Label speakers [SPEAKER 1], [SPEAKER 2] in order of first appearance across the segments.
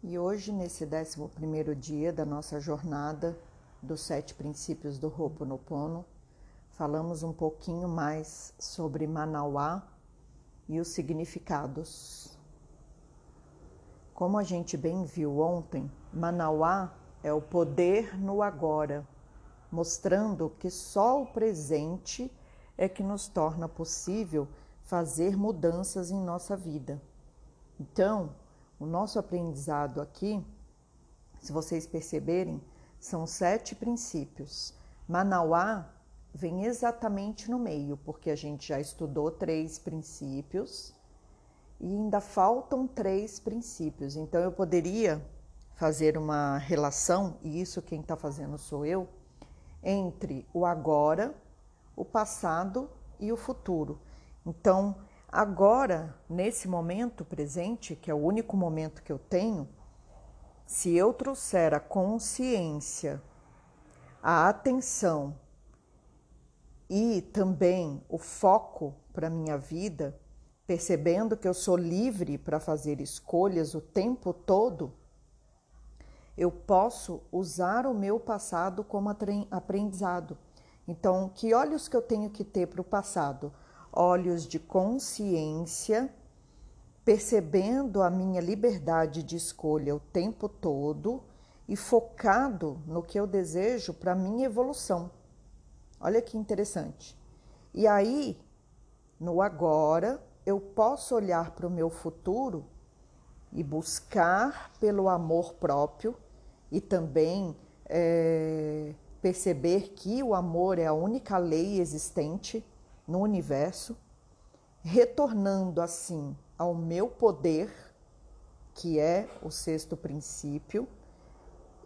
[SPEAKER 1] E hoje, nesse 11 dia da nossa jornada dos sete princípios do Ho'oponopono, falamos um pouquinho mais sobre Manauá e os significados. Como a gente bem viu ontem, Manauá é o poder no agora, mostrando que só o presente é que nos torna possível fazer mudanças em nossa vida. Então, o nosso aprendizado aqui, se vocês perceberem, são sete princípios. Manauá vem exatamente no meio, porque a gente já estudou três princípios e ainda faltam três princípios. Então eu poderia fazer uma relação, e isso quem está fazendo sou eu, entre o agora, o passado e o futuro. Então, Agora, nesse momento presente, que é o único momento que eu tenho, se eu trouxer a consciência, a atenção e também o foco para minha vida, percebendo que eu sou livre para fazer escolhas o tempo todo, eu posso usar o meu passado como aprendizado. Então, que olhos que eu tenho que ter para o passado? Olhos de consciência, percebendo a minha liberdade de escolha o tempo todo e focado no que eu desejo para minha evolução. Olha que interessante. E aí, no agora, eu posso olhar para o meu futuro e buscar pelo amor próprio e também é, perceber que o amor é a única lei existente no universo, retornando assim ao meu poder, que é o sexto princípio,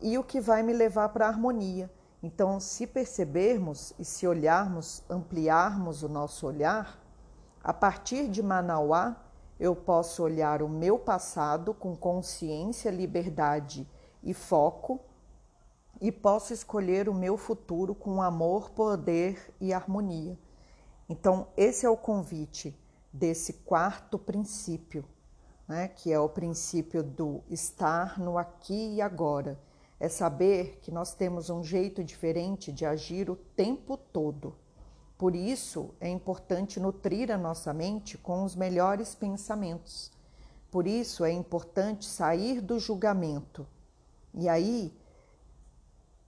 [SPEAKER 1] e o que vai me levar para a harmonia. Então, se percebermos e se olharmos, ampliarmos o nosso olhar, a partir de Manauá, eu posso olhar o meu passado com consciência, liberdade e foco, e posso escolher o meu futuro com amor, poder e harmonia. Então, esse é o convite desse quarto princípio, né, que é o princípio do estar no aqui e agora. É saber que nós temos um jeito diferente de agir o tempo todo. Por isso, é importante nutrir a nossa mente com os melhores pensamentos. Por isso, é importante sair do julgamento. E aí,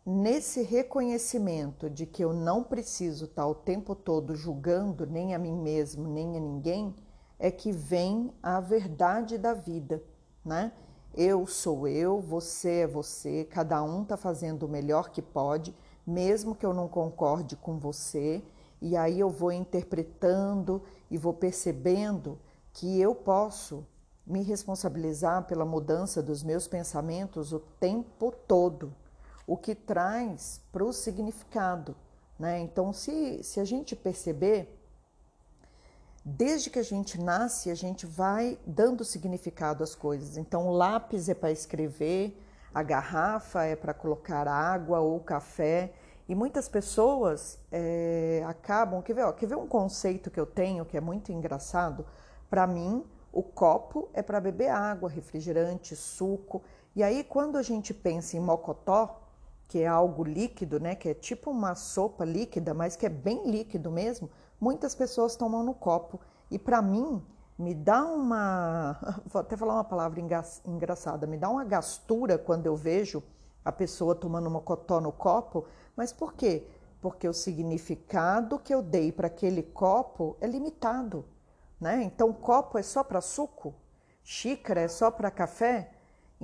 [SPEAKER 1] nesse reconhecimento de que eu não preciso estar o tempo todo julgando nem a mim mesmo, nem a ninguém, é que vem a verdade da vida, né? Eu sou eu, você é você, cada um está fazendo o melhor que pode, mesmo que eu não concorde com você, e aí eu vou interpretando e vou percebendo que eu posso me responsabilizar pela mudança dos meus pensamentos o tempo todo o que traz para o significado. Né? Então, se, se a gente perceber, desde que a gente nasce, a gente vai dando significado às coisas. Então, o lápis é para escrever, a garrafa é para colocar água ou café. E muitas pessoas é, acabam. Quer ver, ó, quer ver um conceito que eu tenho que é muito engraçado? Para mim, o copo é para beber água, refrigerante, suco. E aí, quando a gente pensa em mocotó, que é algo líquido, né, que é tipo uma sopa líquida, mas que é bem líquido mesmo, muitas pessoas tomam no copo. E para mim, me dá uma. Vou até falar uma palavra engraçada, me dá uma gastura quando eu vejo a pessoa tomando uma cotó no copo. Mas por quê? Porque o significado que eu dei para aquele copo é limitado. Né? Então, copo é só para suco, xícara é só para café.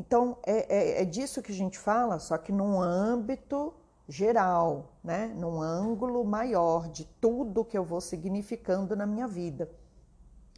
[SPEAKER 1] Então, é, é, é, disso que a gente fala, só que num âmbito geral, né? num ângulo maior de tudo que eu vou significando na minha vida.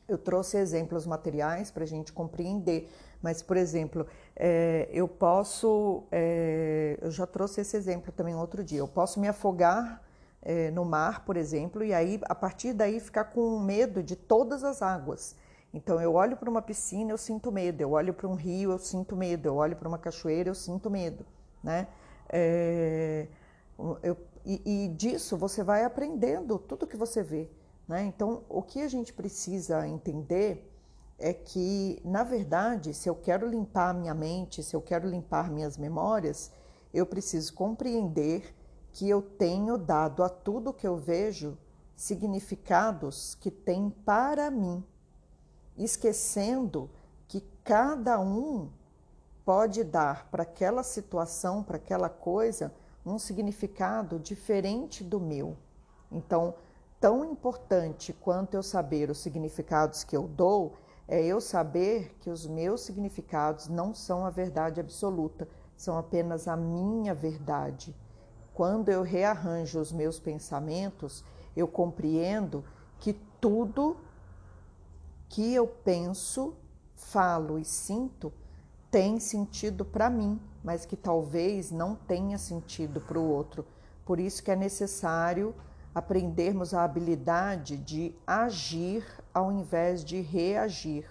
[SPEAKER 1] Eu trouxe exemplos materiais para a gente compreender, mas, por exemplo, é, eu posso, é, eu já trouxe esse exemplo também outro dia, eu posso me afogar é, no mar, por exemplo, e aí, a partir daí, ficar com medo de todas as águas. Então eu olho para uma piscina, eu sinto medo, eu olho para um rio, eu sinto medo, eu olho para uma cachoeira, eu sinto medo, né? É, eu, e, e, disso você vai aprendendo tudo que você vê, né? Então o que a gente precisa entender é que, na verdade, se eu quero limpar a minha mente, se eu quero limpar minhas memórias, eu preciso compreender que eu tenho dado a tudo que eu vejo significados que têm para mim, esquecendo que cada um pode dar para aquela situação, para aquela coisa, um significado diferente do meu. Então, tão importante quanto eu saber os significados que eu dou, é eu saber que os meus significados não são a verdade absoluta, são apenas a minha verdade. Quando eu rearranjo os meus pensamentos, eu compreendo que tudo que eu penso, falo e sinto tem sentido para mim, mas que talvez não tenha sentido para o outro. Por isso que é necessário aprendermos a habilidade de agir ao invés de reagir.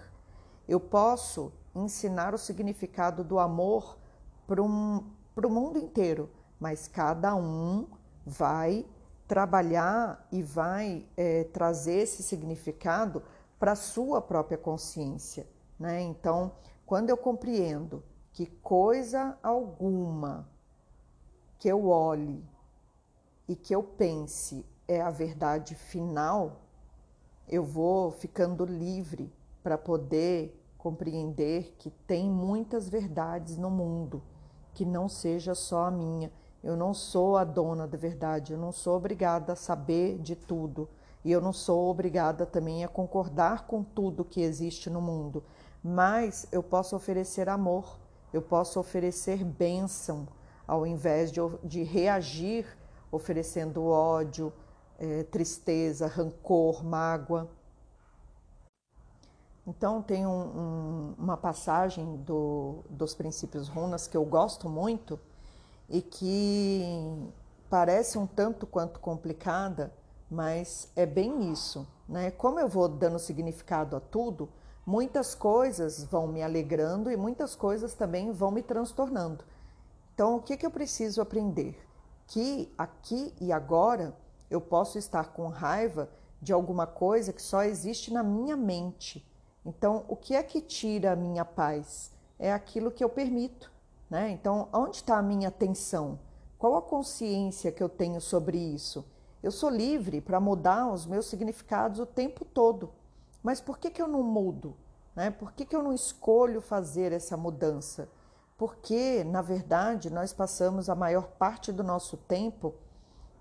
[SPEAKER 1] Eu posso ensinar o significado do amor para o mundo inteiro, mas cada um vai trabalhar e vai é, trazer esse significado para a sua própria consciência. Né? Então, quando eu compreendo que coisa alguma que eu olhe e que eu pense é a verdade final, eu vou ficando livre para poder compreender que tem muitas verdades no mundo, que não seja só a minha. Eu não sou a dona da verdade, eu não sou obrigada a saber de tudo e eu não sou obrigada também a concordar com tudo que existe no mundo, mas eu posso oferecer amor, eu posso oferecer bênção, ao invés de, de reagir oferecendo ódio, é, tristeza, rancor, mágoa. Então, tem um, um, uma passagem do, dos princípios runas que eu gosto muito e que parece um tanto quanto complicada, mas é bem isso. Né? Como eu vou dando significado a tudo, muitas coisas vão me alegrando e muitas coisas também vão me transtornando. Então, o que, que eu preciso aprender? Que aqui e agora eu posso estar com raiva de alguma coisa que só existe na minha mente. Então, o que é que tira a minha paz? É aquilo que eu permito. Né? Então, onde está a minha atenção? Qual a consciência que eu tenho sobre isso? Eu sou livre para mudar os meus significados o tempo todo. Mas por que, que eu não mudo? Né? Por que, que eu não escolho fazer essa mudança? Porque, na verdade, nós passamos a maior parte do nosso tempo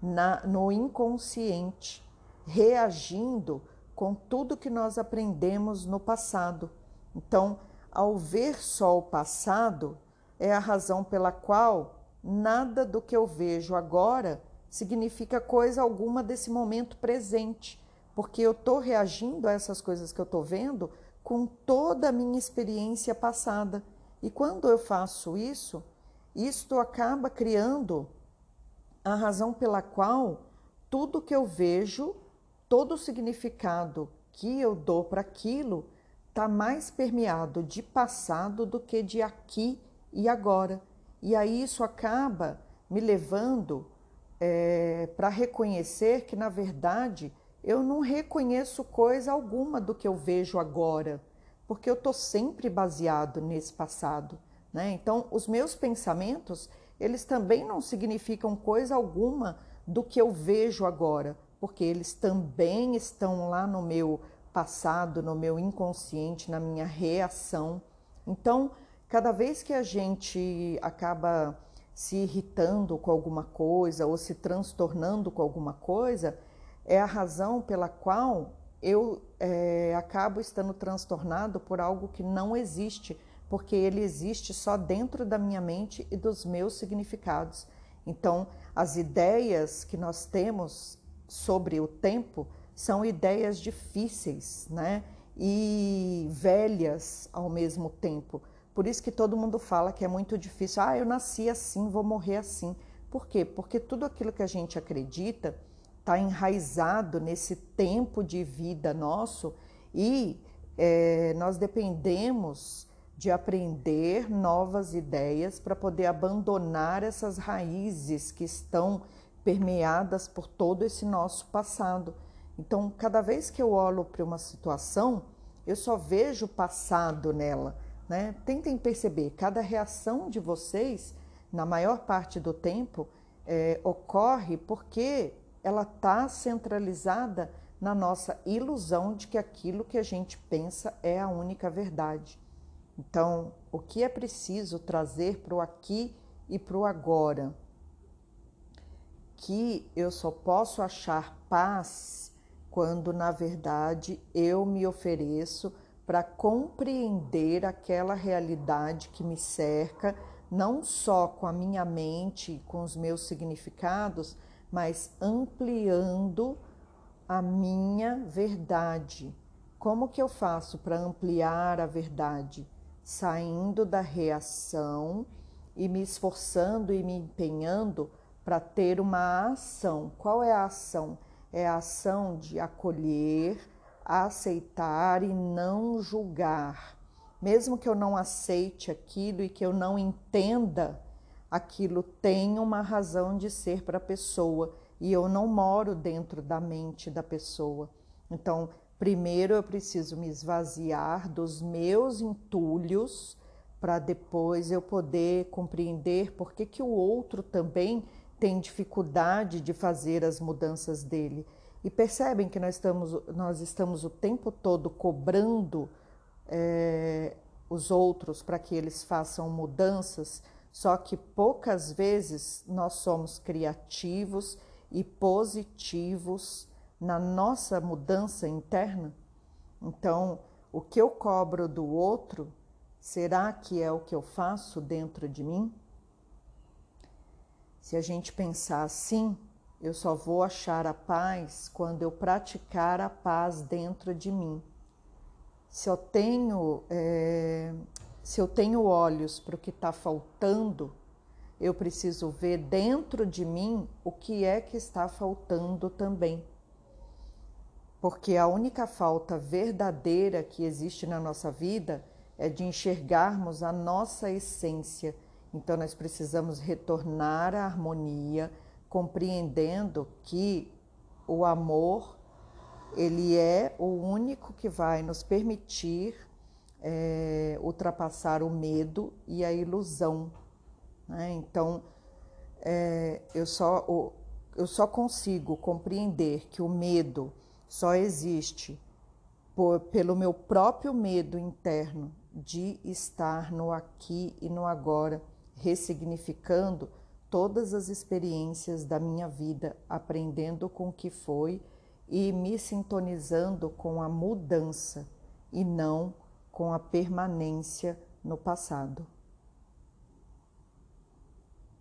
[SPEAKER 1] na, no inconsciente, reagindo com tudo que nós aprendemos no passado. Então, ao ver só o passado, é a razão pela qual nada do que eu vejo agora significa coisa alguma desse momento presente, porque eu estou reagindo a essas coisas que eu estou vendo com toda a minha experiência passada. E quando eu faço isso, isto acaba criando a razão pela qual tudo que eu vejo, todo o significado que eu dou para aquilo, está mais permeado de passado do que de aqui e agora. E aí isso acaba me levando é, para reconhecer que, na verdade, eu não reconheço coisa alguma do que eu vejo agora, porque eu estou sempre baseado nesse passado. Né? Então, os meus pensamentos, eles também não significam coisa alguma do que eu vejo agora, porque eles também estão lá no meu passado, no meu inconsciente, na minha reação. Então, cada vez que a gente acaba se irritando com alguma coisa ou se transtornando com alguma coisa, é a razão pela qual eu é, acabo estando transtornado por algo que não existe, porque ele existe só dentro da minha mente e dos meus significados. Então, as ideias que nós temos sobre o tempo são ideias difíceis, né? E velhas ao mesmo tempo, por isso que todo mundo fala que é muito difícil. Ah, eu nasci assim, vou morrer assim. Por quê? Porque tudo aquilo que a gente acredita está enraizado nesse tempo de vida nosso e é, nós dependemos de aprender novas ideias para poder abandonar essas raízes que estão permeadas por todo esse nosso passado. Então, cada vez que eu olho para uma situação, eu só vejo o passado nela. Né? Tentem perceber, cada reação de vocês, na maior parte do tempo, é, ocorre porque ela está centralizada na nossa ilusão de que aquilo que a gente pensa é a única verdade. Então, o que é preciso trazer para o aqui e para o agora? Que eu só posso achar paz quando, na verdade, eu me ofereço para compreender aquela realidade que me cerca, não só com a minha mente, com os meus significados, mas ampliando a minha verdade. Como que eu faço para ampliar a verdade? Saindo da reação e me esforçando e me empenhando para ter uma ação. Qual é a ação? É a ação de acolher, aceitar e não julgar. Mesmo que eu não aceite aquilo e que eu não entenda, aquilo tem uma razão de ser para a pessoa e eu não moro dentro da mente da pessoa. Então, primeiro eu preciso me esvaziar dos meus entulhos para depois eu poder compreender por que, que o outro também tem dificuldade de fazer as mudanças dele. E percebem que nós estamos, nós estamos o tempo todo cobrando é, os outros para que eles façam mudanças, só que poucas vezes nós somos criativos e positivos na nossa mudança interna. Então, o que eu cobro do outro, será que é o que eu faço dentro de mim? Se a gente pensar assim, eu só vou achar a paz quando eu praticar a paz dentro de mim. Se eu tenho, é, se eu tenho olhos para o que está faltando, eu preciso ver dentro de mim o que é que está faltando também. Porque a única falta verdadeira que existe na nossa vida é de enxergarmos a nossa essência. Então, nós precisamos retornar à harmonia compreendendo que o amor ele é o único que vai nos permitir é, ultrapassar o medo e a ilusão. Né? Então, é, eu, só, eu só consigo compreender que o medo só existe por, pelo meu próprio medo interno de estar no aqui e no agora, ressignificando todas as experiências da minha vida, aprendendo com o que foi e me sintonizando com a mudança e não com a permanência no passado.